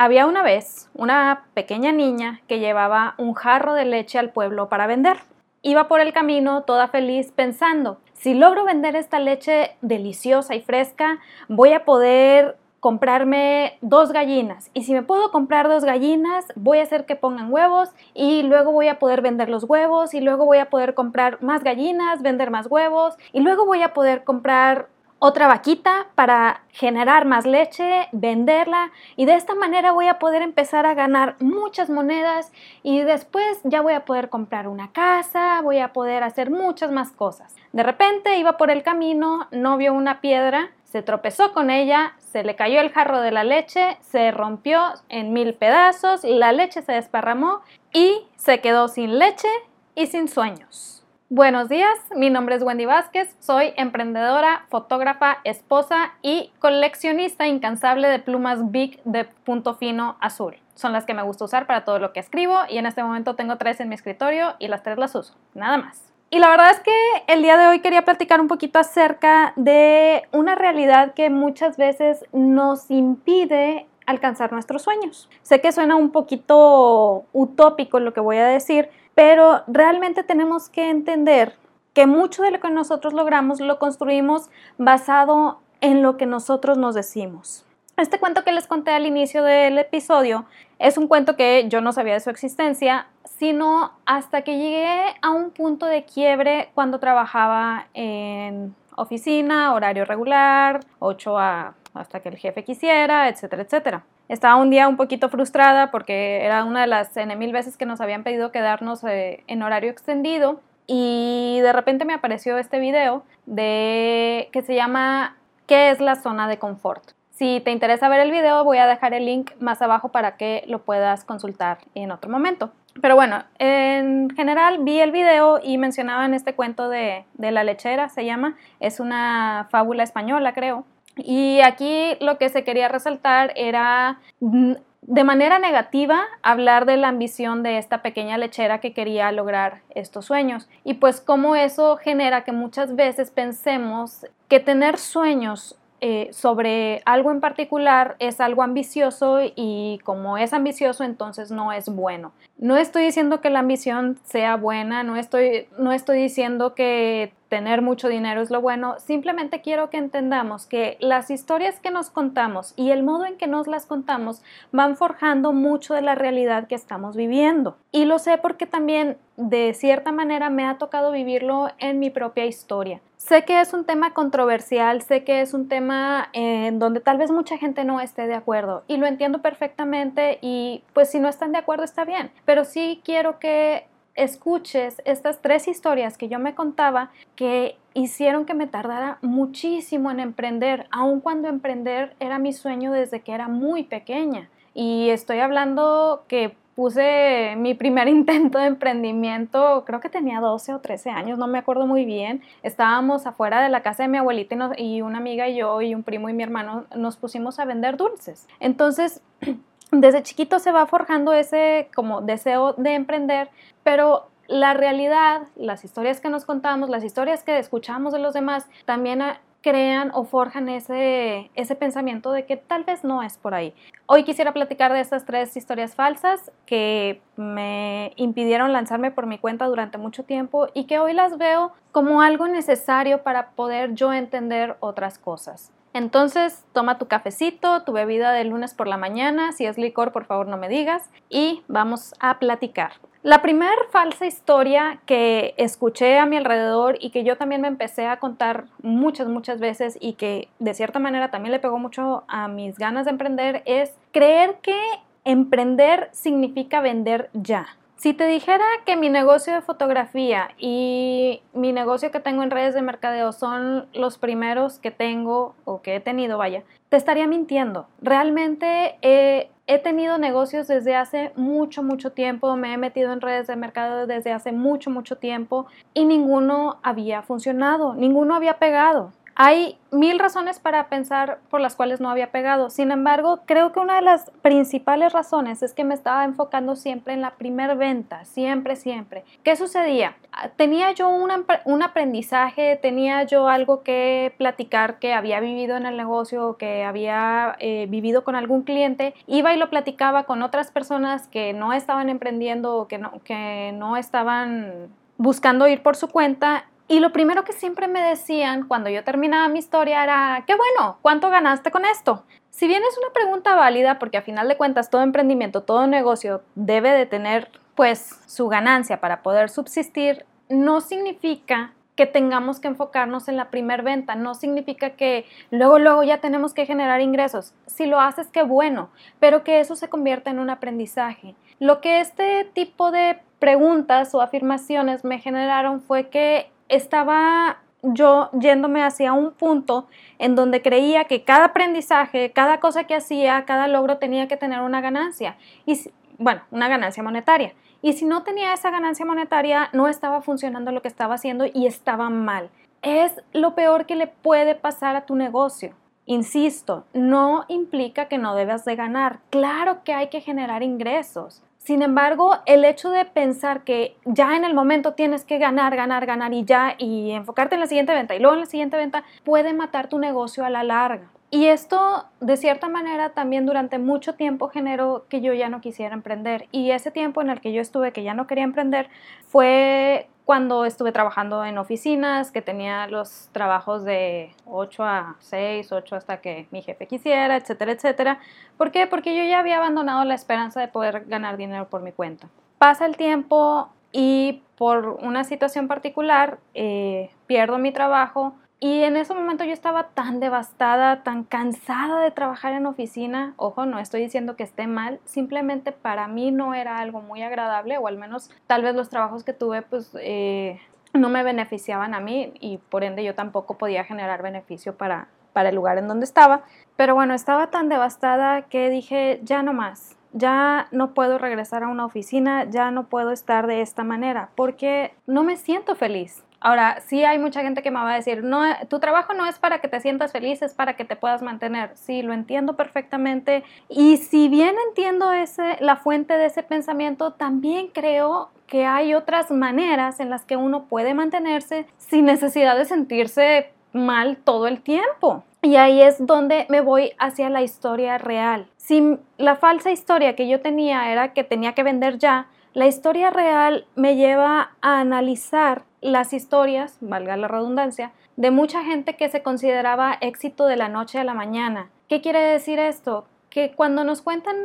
Había una vez una pequeña niña que llevaba un jarro de leche al pueblo para vender. Iba por el camino toda feliz pensando, si logro vender esta leche deliciosa y fresca, voy a poder comprarme dos gallinas y si me puedo comprar dos gallinas voy a hacer que pongan huevos y luego voy a poder vender los huevos y luego voy a poder comprar más gallinas, vender más huevos y luego voy a poder comprar otra vaquita para generar más leche, venderla y de esta manera voy a poder empezar a ganar muchas monedas y después ya voy a poder comprar una casa, voy a poder hacer muchas más cosas. De repente iba por el camino, no vio una piedra, se tropezó con ella, se le cayó el jarro de la leche, se rompió en mil pedazos, la leche se desparramó y se quedó sin leche y sin sueños. Buenos días, mi nombre es Wendy Vázquez, soy emprendedora, fotógrafa, esposa y coleccionista incansable de plumas Big de punto fino azul. Son las que me gusta usar para todo lo que escribo y en este momento tengo tres en mi escritorio y las tres las uso, nada más. Y la verdad es que el día de hoy quería platicar un poquito acerca de una realidad que muchas veces nos impide alcanzar nuestros sueños. Sé que suena un poquito utópico lo que voy a decir, pero realmente tenemos que entender que mucho de lo que nosotros logramos lo construimos basado en lo que nosotros nos decimos. Este cuento que les conté al inicio del episodio es un cuento que yo no sabía de su existencia, sino hasta que llegué a un punto de quiebre cuando trabajaba en oficina, horario regular, 8 a hasta que el jefe quisiera, etcétera, etcétera. Estaba un día un poquito frustrada porque era una de las N mil veces que nos habían pedido quedarnos eh, en horario extendido y de repente me apareció este video de que se llama ¿Qué es la zona de confort? Si te interesa ver el video, voy a dejar el link más abajo para que lo puedas consultar en otro momento. Pero bueno, en general vi el video y mencionaban este cuento de, de la lechera, se llama. Es una fábula española, creo. Y aquí lo que se quería resaltar era mm, de manera negativa hablar de la ambición de esta pequeña lechera que quería lograr estos sueños. Y pues cómo eso genera que muchas veces pensemos que tener sueños eh, sobre algo en particular es algo ambicioso y como es ambicioso entonces no es bueno. No estoy diciendo que la ambición sea buena, no estoy, no estoy diciendo que tener mucho dinero es lo bueno, simplemente quiero que entendamos que las historias que nos contamos y el modo en que nos las contamos van forjando mucho de la realidad que estamos viviendo. Y lo sé porque también de cierta manera me ha tocado vivirlo en mi propia historia. Sé que es un tema controversial, sé que es un tema en donde tal vez mucha gente no esté de acuerdo y lo entiendo perfectamente y pues si no están de acuerdo está bien, pero sí quiero que escuches estas tres historias que yo me contaba que hicieron que me tardara muchísimo en emprender, aun cuando emprender era mi sueño desde que era muy pequeña. Y estoy hablando que puse mi primer intento de emprendimiento, creo que tenía 12 o 13 años, no me acuerdo muy bien. Estábamos afuera de la casa de mi abuelita y, y una amiga y yo y un primo y mi hermano nos pusimos a vender dulces. Entonces, desde chiquito se va forjando ese como deseo de emprender, pero la realidad, las historias que nos contamos, las historias que escuchamos de los demás, también crean o forjan ese, ese pensamiento de que tal vez no es por ahí. Hoy quisiera platicar de estas tres historias falsas que me impidieron lanzarme por mi cuenta durante mucho tiempo y que hoy las veo como algo necesario para poder yo entender otras cosas. Entonces, toma tu cafecito, tu bebida de lunes por la mañana, si es licor, por favor no me digas, y vamos a platicar. La primera falsa historia que escuché a mi alrededor y que yo también me empecé a contar muchas, muchas veces y que de cierta manera también le pegó mucho a mis ganas de emprender es creer que emprender significa vender ya. Si te dijera que mi negocio de fotografía y mi negocio que tengo en redes de mercadeo son los primeros que tengo o que he tenido, vaya, te estaría mintiendo. Realmente he, tenido negocios desde hace mucho, mucho tiempo, me he metido en redes de mercadeo desde hace mucho, mucho tiempo y ninguno había funcionado, ninguno había pegado Hay mil razones para pensar por las cuales no había pegado. Sin embargo, creo que una de las principales razones es que me estaba enfocando siempre en la primer venta, siempre, siempre. ¿Qué sucedía? Tenía yo un, aprendizaje, tenía yo algo que platicar que había vivido en el negocio, que había eh, vivido con algún cliente, iba y lo platicaba con otras personas que no estaban emprendiendo o que no estaban buscando ir por su cuenta y lo primero que siempre me decían cuando yo terminaba mi historia era, qué bueno, ¿cuánto ganaste con esto? Si bien es una pregunta válida, porque a final de cuentas todo emprendimiento, todo negocio debe de tener pues su ganancia para poder subsistir, no significa que tengamos que enfocarnos en la primer venta, no significa que luego, luego ya tenemos que generar ingresos. Si lo haces, qué bueno, pero que eso se convierta en un aprendizaje. Lo que este tipo de preguntas o afirmaciones me generaron fue que estaba yo yéndome hacia un punto en donde creía que cada aprendizaje, cada cosa que hacía, cada logro tenía que tener una ganancia. Y bueno, una ganancia monetaria. Y si no tenía esa ganancia monetaria, no estaba funcionando lo que estaba haciendo y estaba mal. Es lo peor que le puede pasar a tu negocio. Insisto, no implica que no debas de ganar. Claro que hay que generar ingresos. Sin embargo, el hecho de pensar que ya en el momento tienes que ganar, ganar, ganar y ya y enfocarte en la siguiente venta y luego en la siguiente venta puede matar tu negocio a la larga. Y esto, de cierta manera, también durante mucho tiempo generó que yo ya no quisiera emprender. Y ese tiempo en el que yo estuve que ya no quería emprender fue cuando estuve trabajando en oficinas, que tenía los trabajos de 8 a 6, 8 hasta que mi jefe quisiera, etcétera, etcétera. ¿Por qué? Porque yo ya había abandonado la esperanza de poder ganar dinero por mi cuenta. Pasa el tiempo y por una situación particular eh, pierdo mi trabajo, y en ese momento yo estaba tan devastada, tan cansada de trabajar en oficina. Ojo, no estoy diciendo que esté mal, simplemente para mí no era algo muy agradable o al menos tal vez los trabajos que tuve pues eh, no me beneficiaban a mí y por ende yo tampoco podía generar beneficio para, para el lugar en donde estaba. Pero bueno, estaba tan devastada que dije, ya no más, ya no puedo regresar a una oficina, ya no puedo estar de esta manera porque no me siento feliz. Ahora, sí hay mucha gente que me va a decir, no, tu trabajo no es para que te sientas feliz, es para que te puedas mantener. Sí, lo entiendo perfectamente. Y si bien entiendo ese, la fuente de ese pensamiento, también creo que hay otras maneras en las que uno puede mantenerse sin necesidad de sentirse mal todo el tiempo. Y ahí es donde me voy hacia la historia real. Si la falsa historia que yo tenía era que tenía que vender ya, la historia real me lleva a analizar las historias, valga la redundancia, de mucha gente que se consideraba éxito de la noche a la mañana. ¿Qué quiere decir esto? Que cuando nos cuentan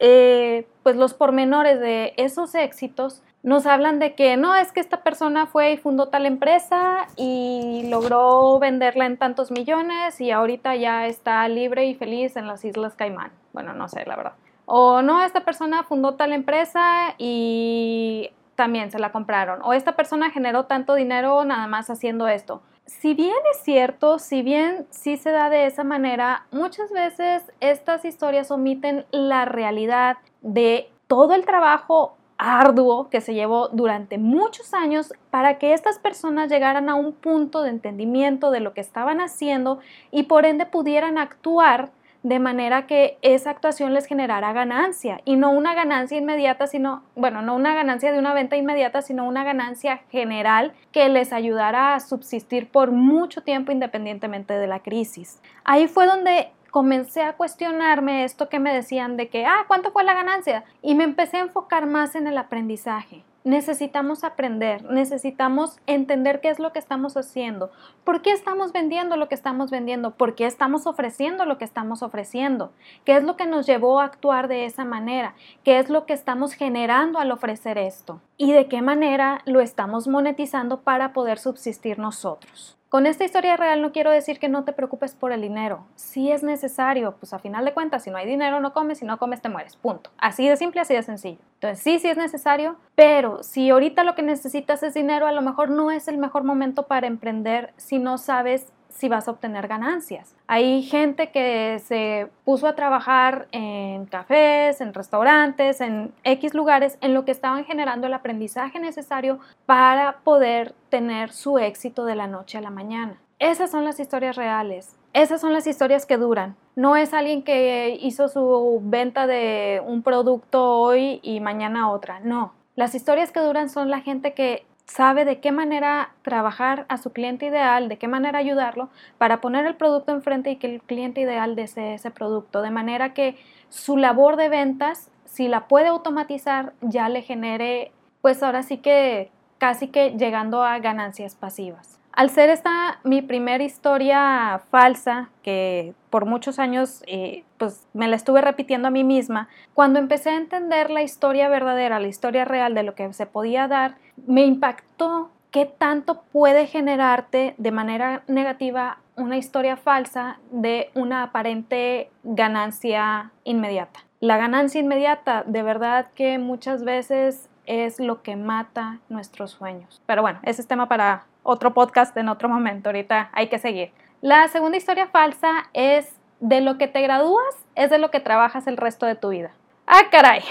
eh, pues los pormenores de esos éxitos, nos hablan de que no, es que esta persona fue y fundó tal empresa y logró venderla en tantos millones y ahorita ya está libre y feliz en las Islas Caimán. Bueno, no sé, la verdad. O no, esta persona fundó tal empresa y también se la compraron. O esta persona generó tanto dinero nada más haciendo esto. Si bien es cierto, si bien sí se da de esa manera, muchas veces estas historias omiten la realidad de todo el trabajo arduo que se llevó durante muchos años para que estas personas llegaran a un punto de entendimiento de lo que estaban haciendo y por ende pudieran actuar de manera que esa actuación les generara ganancia y no una ganancia inmediata, sino, bueno, no una ganancia de una venta inmediata, sino una ganancia general que les ayudara a subsistir por mucho tiempo independientemente de la crisis. Ahí fue donde comencé a cuestionarme esto que me decían de que, ah, ¿cuánto fue la ganancia? Y me empecé a enfocar más en el aprendizaje necesitamos aprender, necesitamos entender qué es lo que estamos haciendo, por qué estamos vendiendo lo que estamos vendiendo, por qué estamos ofreciendo lo que estamos ofreciendo, qué es lo que nos llevó a actuar de esa manera, qué es lo que estamos generando al ofrecer esto y de qué manera lo estamos monetizando para poder subsistir nosotros. Con esta historia real no quiero decir que no te preocupes por el dinero. Si es necesario, pues a final de cuentas, si no hay dinero no comes, si no comes te mueres, punto. Así de simple, así de sencillo. Entonces sí, sí es necesario, pero si ahorita lo que necesitas es dinero, a lo mejor no es el mejor momento para emprender si no sabes si vas a obtener ganancias. Hay gente que se puso a trabajar en cafés, en restaurantes, en X lugares, en lo que estaban generando el aprendizaje necesario para poder tener su éxito de la noche a la mañana. Esas son las historias reales. Esas son las historias que duran. No es alguien que hizo su venta de un producto hoy y mañana otra. No. Las historias que duran son la gente que sabe de qué manera trabajar a su cliente ideal, de qué manera ayudarlo para poner el producto enfrente y que el cliente ideal desee ese producto, de manera que su labor de ventas, si la puede automatizar, ya le genere, pues ahora sí que casi que llegando a ganancias pasivas. Al ser esta mi primera historia falsa, que por muchos años eh, pues me la estuve repitiendo a mí misma, cuando empecé a entender la historia verdadera, la historia real de lo que se podía dar, me impactó qué tanto puede generarte de manera negativa una historia falsa de una aparente ganancia inmediata. La ganancia inmediata, de verdad que muchas veces es lo que mata nuestros sueños. Pero bueno, ese es tema para otro podcast en otro momento. Ahorita hay que seguir. La segunda historia falsa es de lo que te gradúas, es de lo que trabajas el resto de tu vida. Ah, caray.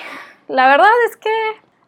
La verdad es que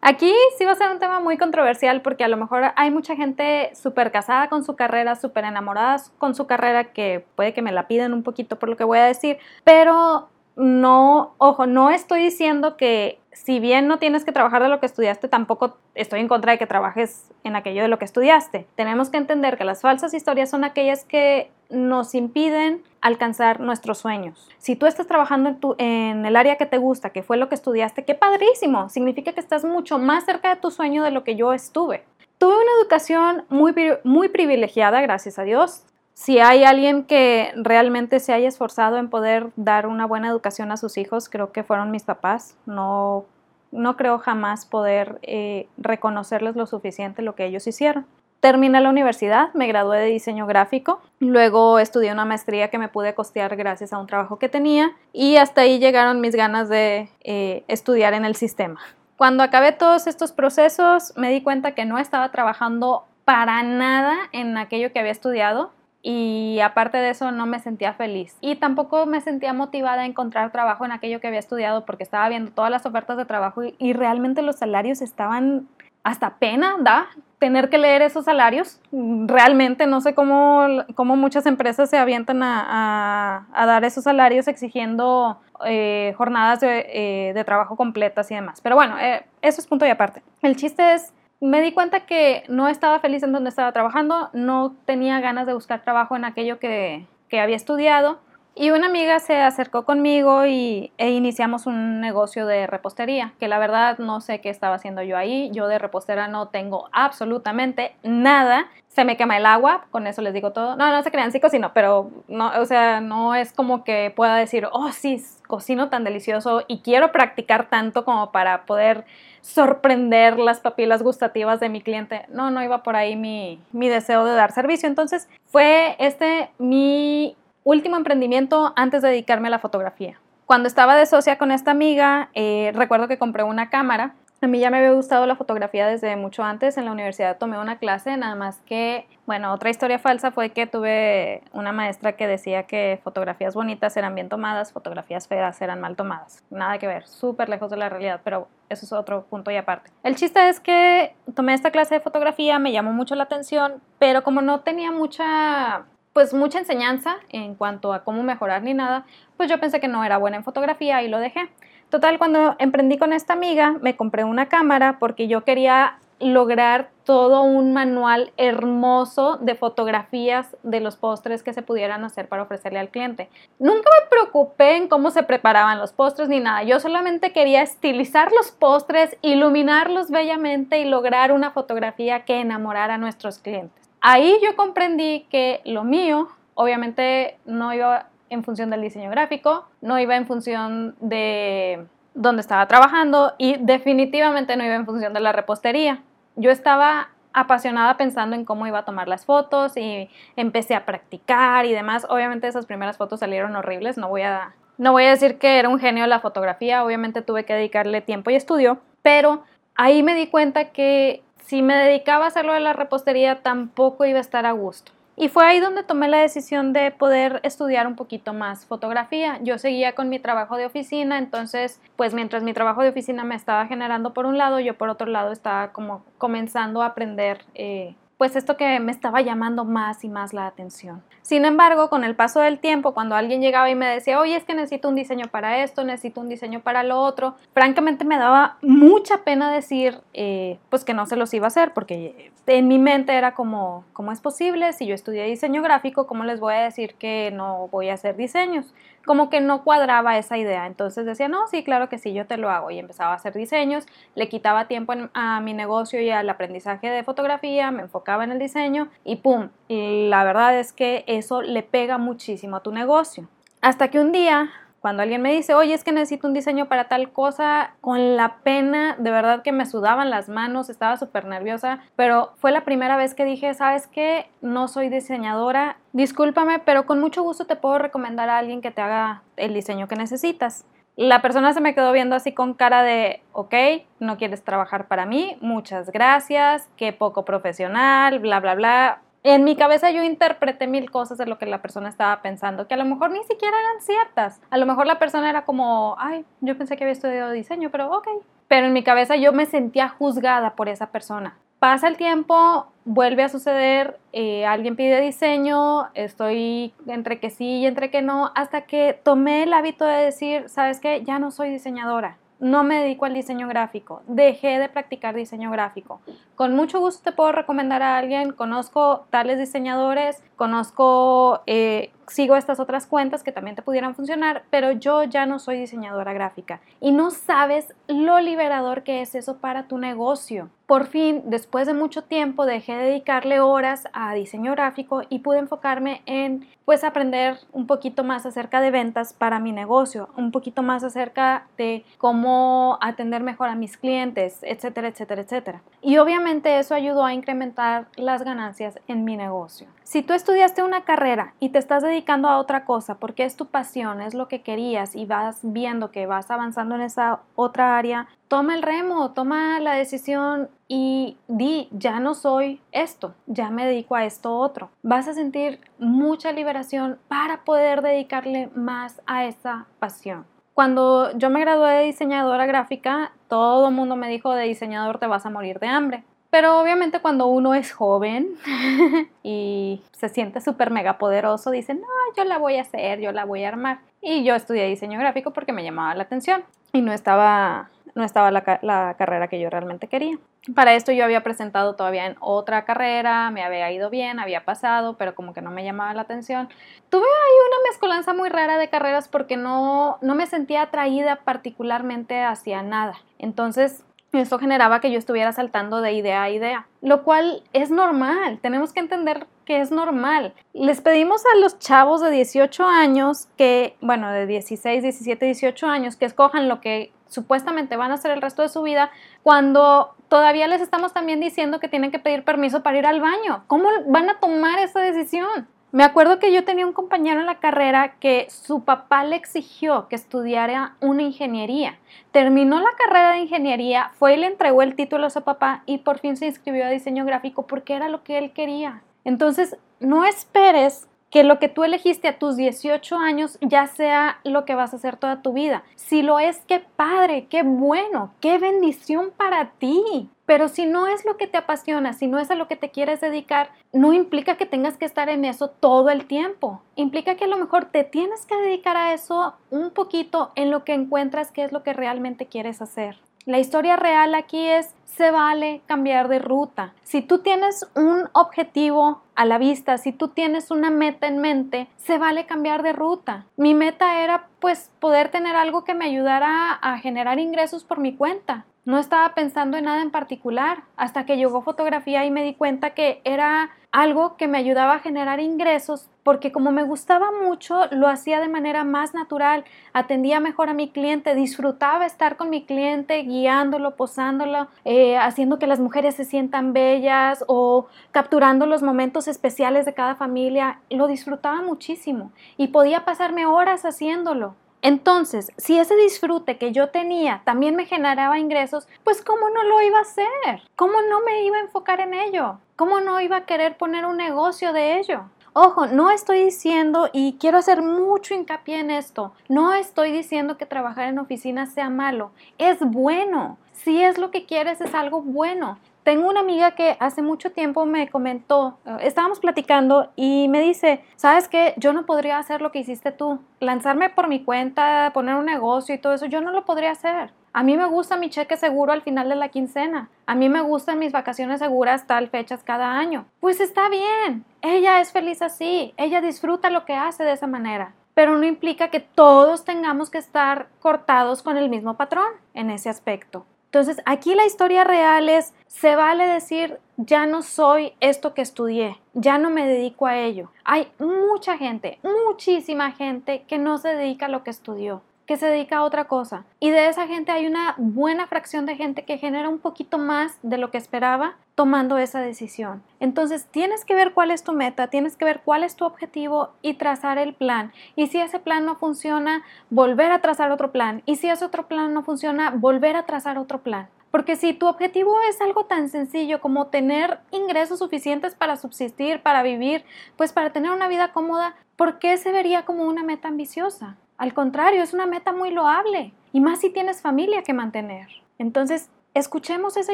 aquí sí va a ser un tema muy controversial porque a lo mejor hay mucha gente súper casada con su carrera, súper enamorada con su carrera que puede que me la piden un poquito por lo que voy a decir, pero no, ojo, no estoy diciendo que si bien no tienes que trabajar de lo que estudiaste, tampoco estoy en contra de que trabajes en aquello de lo que estudiaste. Tenemos que entender que las falsas historias son aquellas que nos impiden alcanzar nuestros sueños. Si tú estás trabajando en, tu, en el área que te gusta, que fue lo que estudiaste, qué padrísimo. Significa que estás mucho más cerca de tu sueño de lo que yo estuve. Tuve una educación muy, muy privilegiada, gracias a Dios si hay alguien que realmente se haya esforzado en poder dar una buena educación a sus hijos, creo que fueron mis papás. No, no creo jamás poder eh, reconocerles lo suficiente lo que ellos hicieron. Terminé la universidad, me gradué de diseño gráfico, luego estudié una maestría que me pude costear gracias a un trabajo que tenía y hasta ahí llegaron mis ganas de eh, estudiar en el sistema. Cuando acabé todos estos procesos me di cuenta que no estaba trabajando para nada en aquello que había estudiado, y aparte de eso no me sentía feliz y tampoco me sentía motivada a encontrar trabajo en aquello que había estudiado porque estaba viendo todas las ofertas de trabajo y, realmente los salarios estaban hasta pena da tener que leer esos salarios. Realmente no sé cómo, cómo muchas empresas se avientan a, a, dar esos salarios exigiendo eh, jornadas de, eh, de, trabajo completas y demás. Pero bueno, eh, eso es punto y aparte. El chiste es me di cuenta que no estaba feliz en donde estaba trabajando, no tenía ganas de buscar trabajo en aquello que, había estudiado y una amiga se acercó conmigo y, e iniciamos un negocio de repostería, que la verdad no sé qué estaba haciendo yo ahí. Yo de repostera no tengo absolutamente nada. Se me quema el agua, con eso les digo todo. No, no se crean, sí cocino, pero no, o sea, no es como que pueda decir, oh, sí, cocino tan delicioso y quiero practicar tanto como para poder sorprender las papilas gustativas de mi cliente. No, no iba por ahí mi, deseo de dar servicio. Entonces fue este mi último emprendimiento antes de dedicarme a la fotografía. Cuando estaba de socia con esta amiga, eh, recuerdo que compré una cámara a mí ya me había gustado la fotografía desde mucho antes. En la universidad tomé una clase, nada más que, bueno, otra historia falsa fue que tuve una maestra que decía que fotografías bonitas eran bien tomadas, fotografías feas eran mal tomadas. Nada que ver, súper lejos de la realidad, pero eso es otro punto y aparte. El chiste es que tomé esta clase de fotografía, me llamó mucho la atención, pero como no tenía mucha pues mucha enseñanza en cuanto a cómo mejorar ni nada, pues yo pensé que no era buena en fotografía y lo dejé. Total, cuando emprendí con esta amiga, me compré una cámara porque yo quería lograr todo un manual hermoso de fotografías de los postres que se pudieran hacer para ofrecerle al cliente. Nunca me preocupé en cómo se preparaban los postres ni nada. Yo solamente quería estilizar los postres, iluminarlos bellamente y lograr una fotografía que enamorara a nuestros clientes. Ahí yo comprendí que lo mío obviamente no iba en función del diseño gráfico, no iba en función de dónde estaba trabajando y definitivamente no iba en función de la repostería. Yo estaba apasionada pensando en cómo iba a tomar las fotos y empecé a practicar y demás. Obviamente esas primeras fotos salieron horribles, no voy a, no voy a decir que era un genio la fotografía, obviamente tuve que dedicarle tiempo y estudio, pero ahí me di cuenta que si me dedicaba a hacerlo de la repostería tampoco iba a estar a gusto. Y fue ahí donde tomé la decisión de poder estudiar un poquito más fotografía. Yo seguía con mi trabajo de oficina, entonces, pues mientras mi trabajo de oficina me estaba generando por un lado, yo por otro lado estaba como comenzando a aprender eh, pues esto que me estaba llamando más y más la atención. Sin embargo, con el paso del tiempo, cuando alguien llegaba y me decía, oye, es que necesito un diseño para esto, necesito un diseño para lo otro, francamente me daba mucha pena decir, eh, pues que no se los iba a hacer, porque en mi mente era como, ¿cómo es posible? Si yo estudié diseño gráfico, ¿cómo les voy a decir que no voy a hacer diseños? Como que no cuadraba esa idea. Entonces decía, no, sí, claro que sí, yo te lo hago. Y empezaba a hacer diseños, le quitaba tiempo a mi negocio y al aprendizaje de fotografía, me enfocaba en el diseño y ¡pum! la verdad es que eso le pega muchísimo a tu negocio. Hasta que un día cuando alguien me dice, oye, es que necesito un diseño para tal cosa, con la pena, de verdad que me sudaban las manos, estaba súper nerviosa, pero fue la primera vez que dije, ¿sabes qué? No soy diseñadora, discúlpame, pero con mucho gusto te puedo recomendar a alguien que te haga el diseño que necesitas. La persona se me quedó viendo así con cara de, ok, no quieres trabajar para mí, muchas gracias, qué poco profesional, bla, bla, bla en mi cabeza yo interpreté mil cosas de lo que la persona estaba pensando, que a lo mejor ni siquiera eran ciertas. A lo mejor la persona era como, ay, yo pensé que había estudiado diseño, pero ok. Pero en mi cabeza yo me sentía juzgada por esa persona. Pasa el tiempo, vuelve a suceder, eh, alguien pide diseño, estoy entre que sí y entre que no, hasta que tomé el hábito de decir, ¿sabes qué? Ya no soy diseñadora no me dedico al diseño gráfico, dejé de practicar diseño gráfico. Con mucho gusto te puedo recomendar a alguien, conozco tales diseñadores, conozco, eh, sigo estas otras cuentas que también te pudieran funcionar, pero yo ya no soy diseñadora gráfica y no sabes lo liberador que es eso para tu negocio. Por fin, después de mucho tiempo, dejé de dedicarle horas a diseño gráfico y pude enfocarme en pues aprender un poquito más acerca de ventas para mi negocio, un poquito más acerca de cómo atender mejor a mis clientes, etcétera, etcétera, etcétera. Y obviamente eso ayudó a incrementar las ganancias en mi negocio. Si tú estudiaste una carrera y te estás dedicando a otra cosa porque es tu pasión, es lo que querías y vas viendo que vas avanzando en esa otra área, toma el remo, toma la decisión y di, ya no soy esto, ya me dedico a esto otro. Vas a sentir mucha liberación para poder dedicarle más a esa pasión. Cuando yo me gradué de diseñadora gráfica, todo el mundo me dijo de diseñador te vas a morir de hambre. Pero obviamente cuando uno es joven y se siente súper mega poderoso, dice, no, yo la voy a hacer, yo la voy a armar. Y yo estudié diseño gráfico porque me llamaba la atención y no estaba, no estaba la, la carrera que yo realmente quería. Para esto yo había presentado todavía en otra carrera, me había ido bien, había pasado, pero como que no me llamaba la atención. Tuve ahí una mezcolanza muy rara de carreras porque no, no me sentía atraída particularmente hacia nada. Entonces eso generaba que yo estuviera saltando de idea a idea, lo cual es normal, tenemos que entender que es normal. Les pedimos a los chavos de 18 años que, bueno, de 16, 17, 18 años, que escojan lo que supuestamente van a hacer el resto de su vida, cuando todavía les estamos también diciendo que tienen que pedir permiso para ir al baño. ¿Cómo van a tomar esa decisión? Me acuerdo que yo tenía un compañero en la carrera que su papá le exigió que estudiara una ingeniería. Terminó la carrera de ingeniería, fue y le entregó el título a su papá y por fin se inscribió a diseño gráfico porque era lo que él quería. Entonces, no esperes que lo que tú elegiste a tus 18 años ya sea lo que vas a hacer toda tu vida. Si lo es, qué padre, qué bueno, qué bendición para ti. Pero si no es lo que te apasiona, si no es a lo que te quieres dedicar, no implica que tengas que estar en eso todo el tiempo. Implica que a lo mejor te tienes que dedicar a eso un poquito en lo que encuentras qué es lo que realmente quieres hacer. La historia real aquí es, se vale cambiar de ruta. Si tú tienes un objetivo a la vista, si tú tienes una meta en mente, se vale cambiar de ruta. Mi meta era pues poder tener algo que me ayudara a generar ingresos por mi cuenta. No estaba pensando en nada en particular hasta que llegó fotografía y me di cuenta que era algo que me ayudaba a generar ingresos porque como me gustaba mucho lo hacía de manera más natural, atendía mejor a mi cliente, disfrutaba estar con mi cliente, guiándolo, posándolo, eh, haciendo que las mujeres se sientan bellas o capturando los momentos especiales de cada familia, lo disfrutaba muchísimo y podía pasarme horas haciéndolo. Entonces, si ese disfrute que yo tenía también me generaba ingresos, pues ¿cómo no lo iba a hacer? ¿Cómo no me iba a enfocar en ello? ¿Cómo no iba a querer poner un negocio de ello? Ojo, no estoy diciendo, y quiero hacer mucho hincapié en esto, no estoy diciendo que trabajar en oficina sea malo, es bueno. Si es lo que quieres, es algo bueno Tengo una amiga que hace mucho tiempo me comentó, eh, estábamos platicando y me dice, ¿sabes qué? Yo no podría hacer lo que hiciste tú. Lanzarme por mi cuenta, poner un negocio y todo eso, yo no lo podría hacer. A mí me gusta mi cheque seguro al final de la quincena. A mí me gustan mis vacaciones seguras tal fechas cada año. Pues está bien. Ella es feliz así. Ella disfruta lo que hace de esa manera. Pero no implica que todos tengamos que estar cortados con el mismo patrón en ese aspecto. Entonces, aquí la historia real es, se vale decir, ya no soy esto que estudié, ya no me dedico a ello. Hay mucha gente, muchísima gente que no se dedica a lo que estudió que se dedica a otra cosa. Y de esa gente hay una buena fracción de gente que genera un poquito más de lo que esperaba tomando esa decisión. Entonces tienes que ver cuál es tu meta, tienes que ver cuál es tu objetivo y trazar el plan. Y si ese plan no funciona, volver a trazar otro plan. Y si ese otro plan no funciona, volver a trazar otro plan. Porque si tu objetivo es algo tan sencillo como tener ingresos suficientes para subsistir, para vivir, pues para tener una vida cómoda, ¿por qué se vería como una meta ambiciosa? Al contrario, es una meta muy loable. Y más si tienes familia que mantener. Entonces, escuchemos esa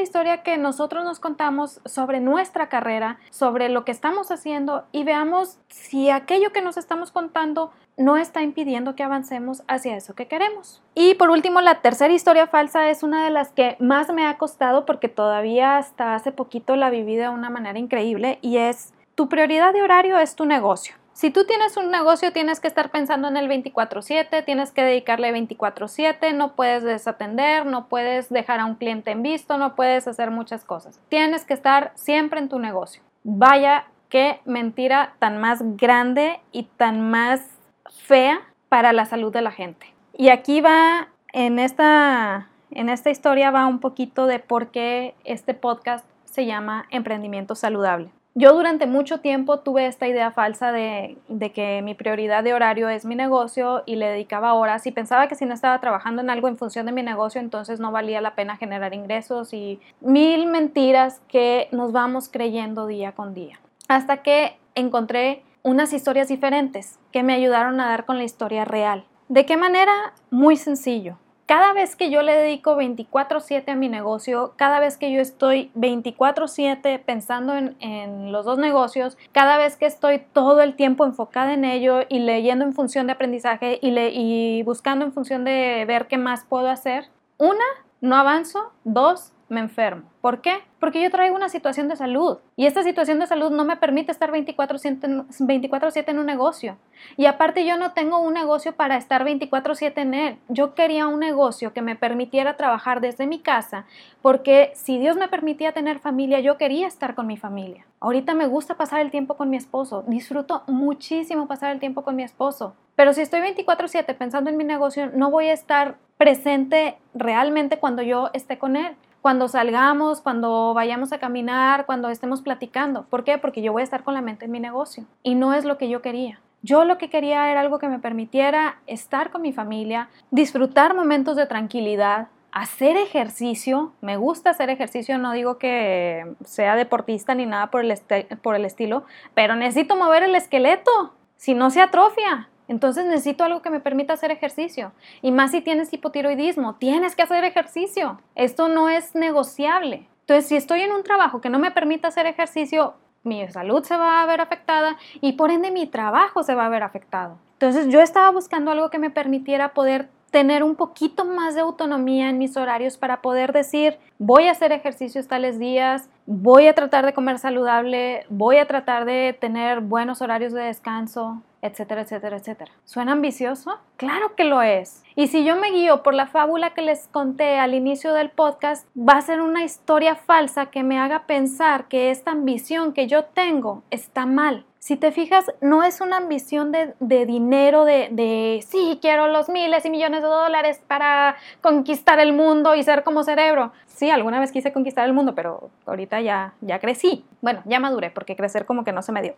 historia que nosotros nos contamos sobre nuestra carrera, sobre lo que estamos haciendo y veamos si aquello que nos estamos contando no está impidiendo que avancemos hacia eso que queremos. Y por último, la tercera historia falsa es una de las que más me ha costado porque todavía hasta hace poquito la viví de una manera increíble y es tu prioridad de horario es tu negocio. Si tú tienes un negocio, tienes que estar pensando en el 24/7, tienes que dedicarle 24/7, no puedes desatender, no puedes dejar a un cliente en visto, no puedes hacer muchas cosas. Tienes que estar siempre en tu negocio. Vaya, qué mentira tan más grande y tan más fea para la salud de la gente. Y aquí va, en esta, en esta historia va un poquito de por qué este podcast se llama Emprendimiento Saludable. Yo durante mucho tiempo tuve esta idea falsa de, que mi prioridad de horario es mi negocio y le dedicaba horas y pensaba que si no estaba trabajando en algo en función de mi negocio entonces no valía la pena generar ingresos y mil mentiras que nos vamos creyendo día con día. Hasta que encontré unas historias diferentes que me ayudaron a dar con la historia real. ¿De qué manera? Muy sencillo cada vez que yo le dedico 24/7 a mi negocio, cada vez que yo estoy 24/7 pensando en, los dos negocios, cada vez que estoy todo el tiempo enfocada en ello y leyendo en función de aprendizaje y, y buscando en función de ver qué más puedo hacer, una, no avanzo, dos, me enfermo. ¿Por qué? Porque yo traigo una situación de salud y esta situación de salud no me permite estar 24/7 en un negocio. Y aparte yo no tengo un negocio para estar 24/7 en él. Yo quería un negocio que me permitiera trabajar desde mi casa porque si Dios me permitía tener familia, yo quería estar con mi familia. Ahorita me gusta pasar el tiempo con mi esposo, disfruto muchísimo pasar el tiempo con mi esposo. Pero si estoy 24/7 pensando en mi negocio, no voy a estar presente realmente cuando yo esté con él cuando salgamos, cuando vayamos a caminar, cuando estemos platicando. ¿Por qué? Porque yo voy a estar con la mente en mi negocio y no es lo que yo quería. Yo lo que quería era algo que me permitiera estar con mi familia, disfrutar momentos de tranquilidad, hacer ejercicio. Me gusta hacer ejercicio, no digo que sea deportista ni nada por el, por el estilo, pero necesito mover el esqueleto, si no se atrofia. Entonces necesito algo que me permita hacer ejercicio. Y más si tienes hipotiroidismo, tienes que hacer ejercicio. Esto no es negociable. Entonces, si estoy en un trabajo que no me permita hacer ejercicio, mi salud se va a ver afectada y por ende mi trabajo se va a ver afectado. Entonces, yo estaba buscando algo que me permitiera poder tener un poquito más de autonomía en mis horarios para poder decir, voy a hacer ejercicios tales días, voy a tratar de comer saludable, voy a tratar de tener buenos horarios de descanso, etcétera, etcétera, etcétera. ¿Suena ambicioso? Claro que lo es. Y si yo me guío por la fábula que les conté al inicio del podcast, va a ser una historia falsa que me haga pensar que esta ambición que yo tengo está mal. Si te fijas, no es una ambición de, dinero, de, de, sí, quiero los miles y millones de dólares para conquistar el mundo y ser como cerebro. Sí, alguna vez quise conquistar el mundo, pero ahorita ya, ya crecí. Bueno, ya maduré porque crecer como que no se me dio.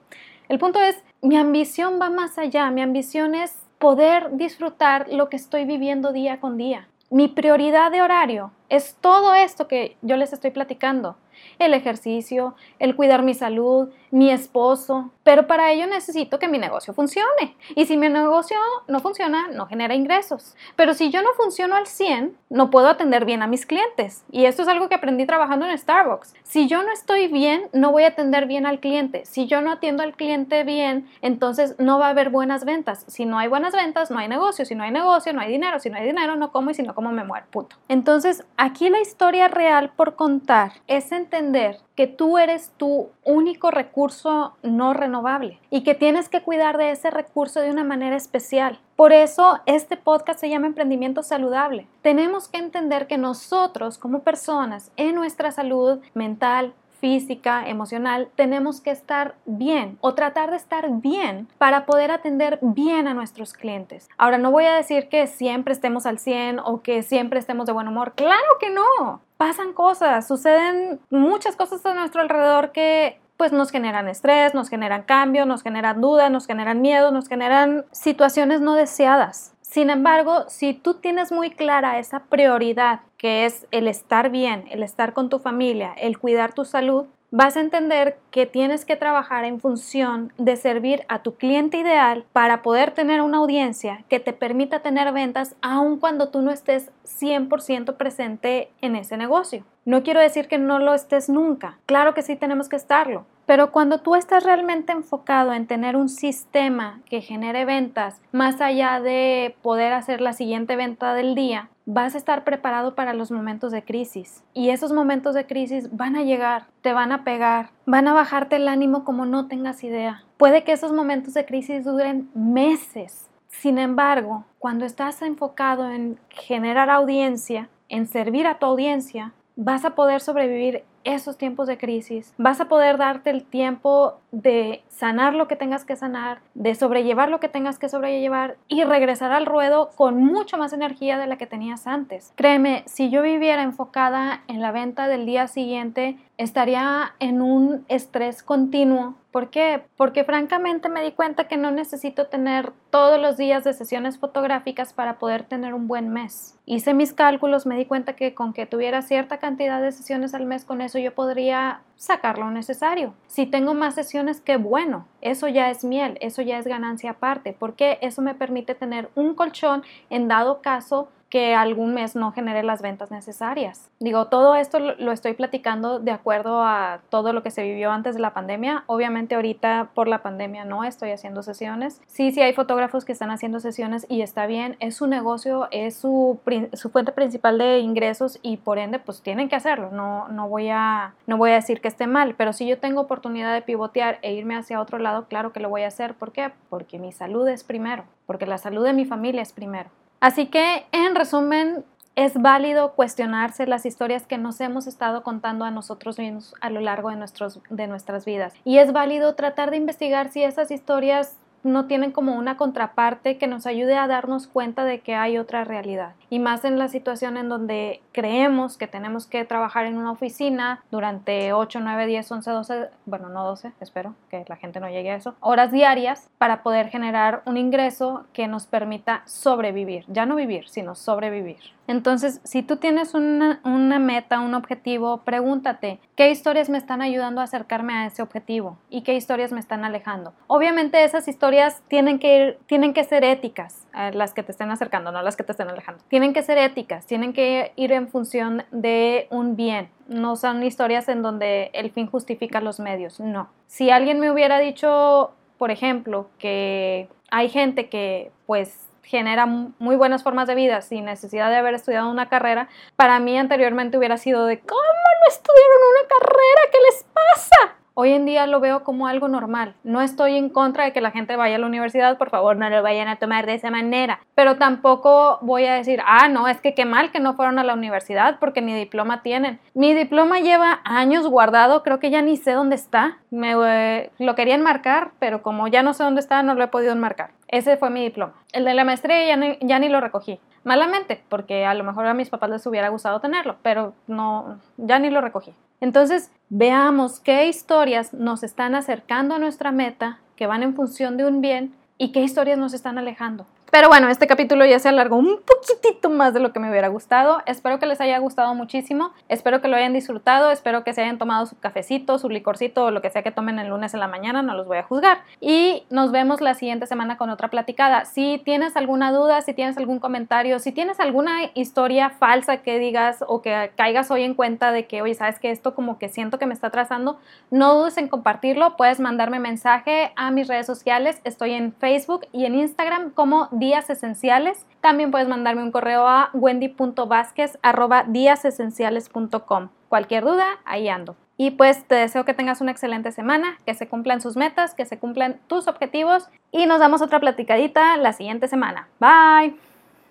El punto es, mi ambición va más allá. Mi ambición es poder disfrutar lo que estoy viviendo día con día. Mi prioridad de horario es todo esto que yo les estoy platicando. El ejercicio, el cuidar mi salud, mi esposo, pero para ello necesito que mi negocio funcione. Y si mi negocio no funciona, no genera ingresos. Pero si yo no funciono al 100, no puedo atender bien a mis clientes. Y esto es algo que aprendí trabajando en Starbucks. Si yo no estoy bien, no voy a atender bien al cliente. Si yo no atiendo al cliente bien, entonces no va a haber buenas ventas. Si no hay buenas ventas, no hay negocio. Si no hay negocio, no hay dinero. Si no hay dinero, no como y si no como me muero. Puto. Entonces, aquí la historia real por contar es entender que tú eres tu único recurso no renovable y que tienes que cuidar de ese recurso de una manera especial. Por eso este podcast se llama Emprendimiento Saludable. Tenemos que entender que nosotros como personas en nuestra salud mental, física, emocional, tenemos que estar bien o tratar de estar bien para poder atender bien a nuestros clientes. Ahora, no voy a decir que siempre estemos al 100 o que siempre estemos de buen humor. Claro que no. Pasan cosas, suceden muchas cosas a nuestro alrededor que pues nos generan estrés, nos generan cambio, nos generan dudas, nos generan miedo, nos generan situaciones no deseadas. Sin embargo, si tú tienes muy clara esa prioridad que es el estar bien, el estar con tu familia, el cuidar tu salud, vas a entender que tienes que trabajar en función de servir a tu cliente ideal para poder tener una audiencia que te permita tener ventas aun cuando tú no estés 100% presente en ese negocio. No quiero decir que no lo estés nunca, claro que sí tenemos que estarlo, pero cuando tú estás realmente enfocado en tener un sistema que genere ventas, más allá de poder hacer la siguiente venta del día, vas a estar preparado para los momentos de crisis. Y esos momentos de crisis van a llegar, te van a pegar, van a bajarte el ánimo como no tengas idea. Puede que esos momentos de crisis duren meses. Sin embargo, cuando estás enfocado en generar audiencia, en servir a tu audiencia, vas a poder sobrevivir esos tiempos de crisis, vas a poder darte el tiempo de sanar lo que tengas que sanar, de sobrellevar lo que tengas que sobrellevar y regresar al ruedo con mucho más energía de la que tenías antes. Créeme, si yo viviera enfocada en la venta del día siguiente, estaría en un estrés continuo. ¿Por qué? Porque francamente me di cuenta que no necesito tener todos los días de sesiones fotográficas para poder tener un buen mes. Hice mis cálculos, me di cuenta que con que tuviera cierta cantidad de sesiones al mes con eso yo podría sacar lo necesario. Si tengo más sesiones, qué bueno. Eso ya es miel, eso ya es ganancia aparte, porque eso me permite tener un colchón en dado caso que algún mes no genere las ventas necesarias. Digo, todo esto lo estoy platicando de acuerdo a todo lo que se vivió antes de la pandemia. Obviamente ahorita por la pandemia no estoy haciendo sesiones. Sí, sí hay fotógrafos que están haciendo sesiones y está bien, es su negocio, es su, fuente principal de ingresos y por ende pues tienen que hacerlo. No, no, voy a, no voy a decir que esté mal, pero si yo tengo oportunidad de pivotear e irme hacia otro lado, claro que lo voy a hacer. ¿Por qué? Porque mi salud es primero, porque la salud de mi familia es primero. Así que, en resumen, es válido cuestionarse las historias que nos hemos estado contando a nosotros mismos a lo largo de, nuestros, de nuestras vidas. Y es válido tratar de investigar si esas historias no tienen como una contraparte que nos ayude a darnos cuenta de que hay otra realidad. Y más en la situación en donde creemos que tenemos que trabajar en una oficina durante 8, 9, 10, 11, 12, bueno, no 12, espero que la gente no llegue a eso, horas diarias para poder generar un ingreso que nos permita sobrevivir, ya no vivir, sino sobrevivir. Entonces, si tú tienes una, meta, un objetivo, pregúntate, ¿qué historias me están ayudando a acercarme a ese objetivo? ¿Y qué historias me están alejando? Obviamente esas historias tienen que, tienen que ser éticas, las que te estén acercando, no las que te estén alejando. Tienen que ser éticas, tienen que ir en función de un bien. No son historias en donde el fin justifica los medios, no. Si alguien me hubiera dicho, por ejemplo, que hay gente que pues genera muy buenas formas de vida sin necesidad de haber estudiado una carrera, para mí anteriormente hubiera sido de ¿cómo no estudiaron una carrera? ¿Qué les pasa? Hoy en día lo veo como algo normal. No estoy en contra de que la gente vaya a la universidad, por favor, no lo vayan a tomar de esa manera. Pero tampoco voy a decir, ah, no, es que qué mal que no fueron a la universidad porque ni diploma tienen. Mi diploma lleva años guardado, creo que ya ni sé dónde está. Me eh, lo quería enmarcar, pero como ya no sé dónde está, no lo he podido enmarcar. Ese fue mi diploma. El de la maestría ya ya ni lo recogí. Malamente, porque a lo mejor a mis papás les hubiera gustado tenerlo, pero no, ya ni lo recogí. Entonces, veamos qué historias nos están acercando a nuestra meta, que van en función de un bien, y qué historias nos están alejando. Pero bueno, este capítulo ya se alargó un poquitito más de lo que me hubiera gustado. Espero que les haya gustado muchísimo. Espero que lo hayan disfrutado. Espero que se hayan tomado su cafecito, su licorcito o lo que sea que tomen el lunes en la mañana. No los voy a juzgar. Y nos vemos la siguiente semana con otra platicada. Si tienes alguna duda, si tienes algún comentario, si tienes alguna historia falsa que digas o que caigas hoy en cuenta de que, oye, sabes que esto como que siento que me está trazando, no dudes en compartirlo. Puedes mandarme mensaje a mis redes sociales. Estoy en Facebook y en Instagram como días esenciales. También puedes mandarme un correo a wendy.vázquez.com. Cualquier duda, ahí ando. Y pues te deseo que tengas una excelente semana, que se cumplan sus metas, que se cumplan tus objetivos y nos damos otra platicadita la siguiente semana. Bye.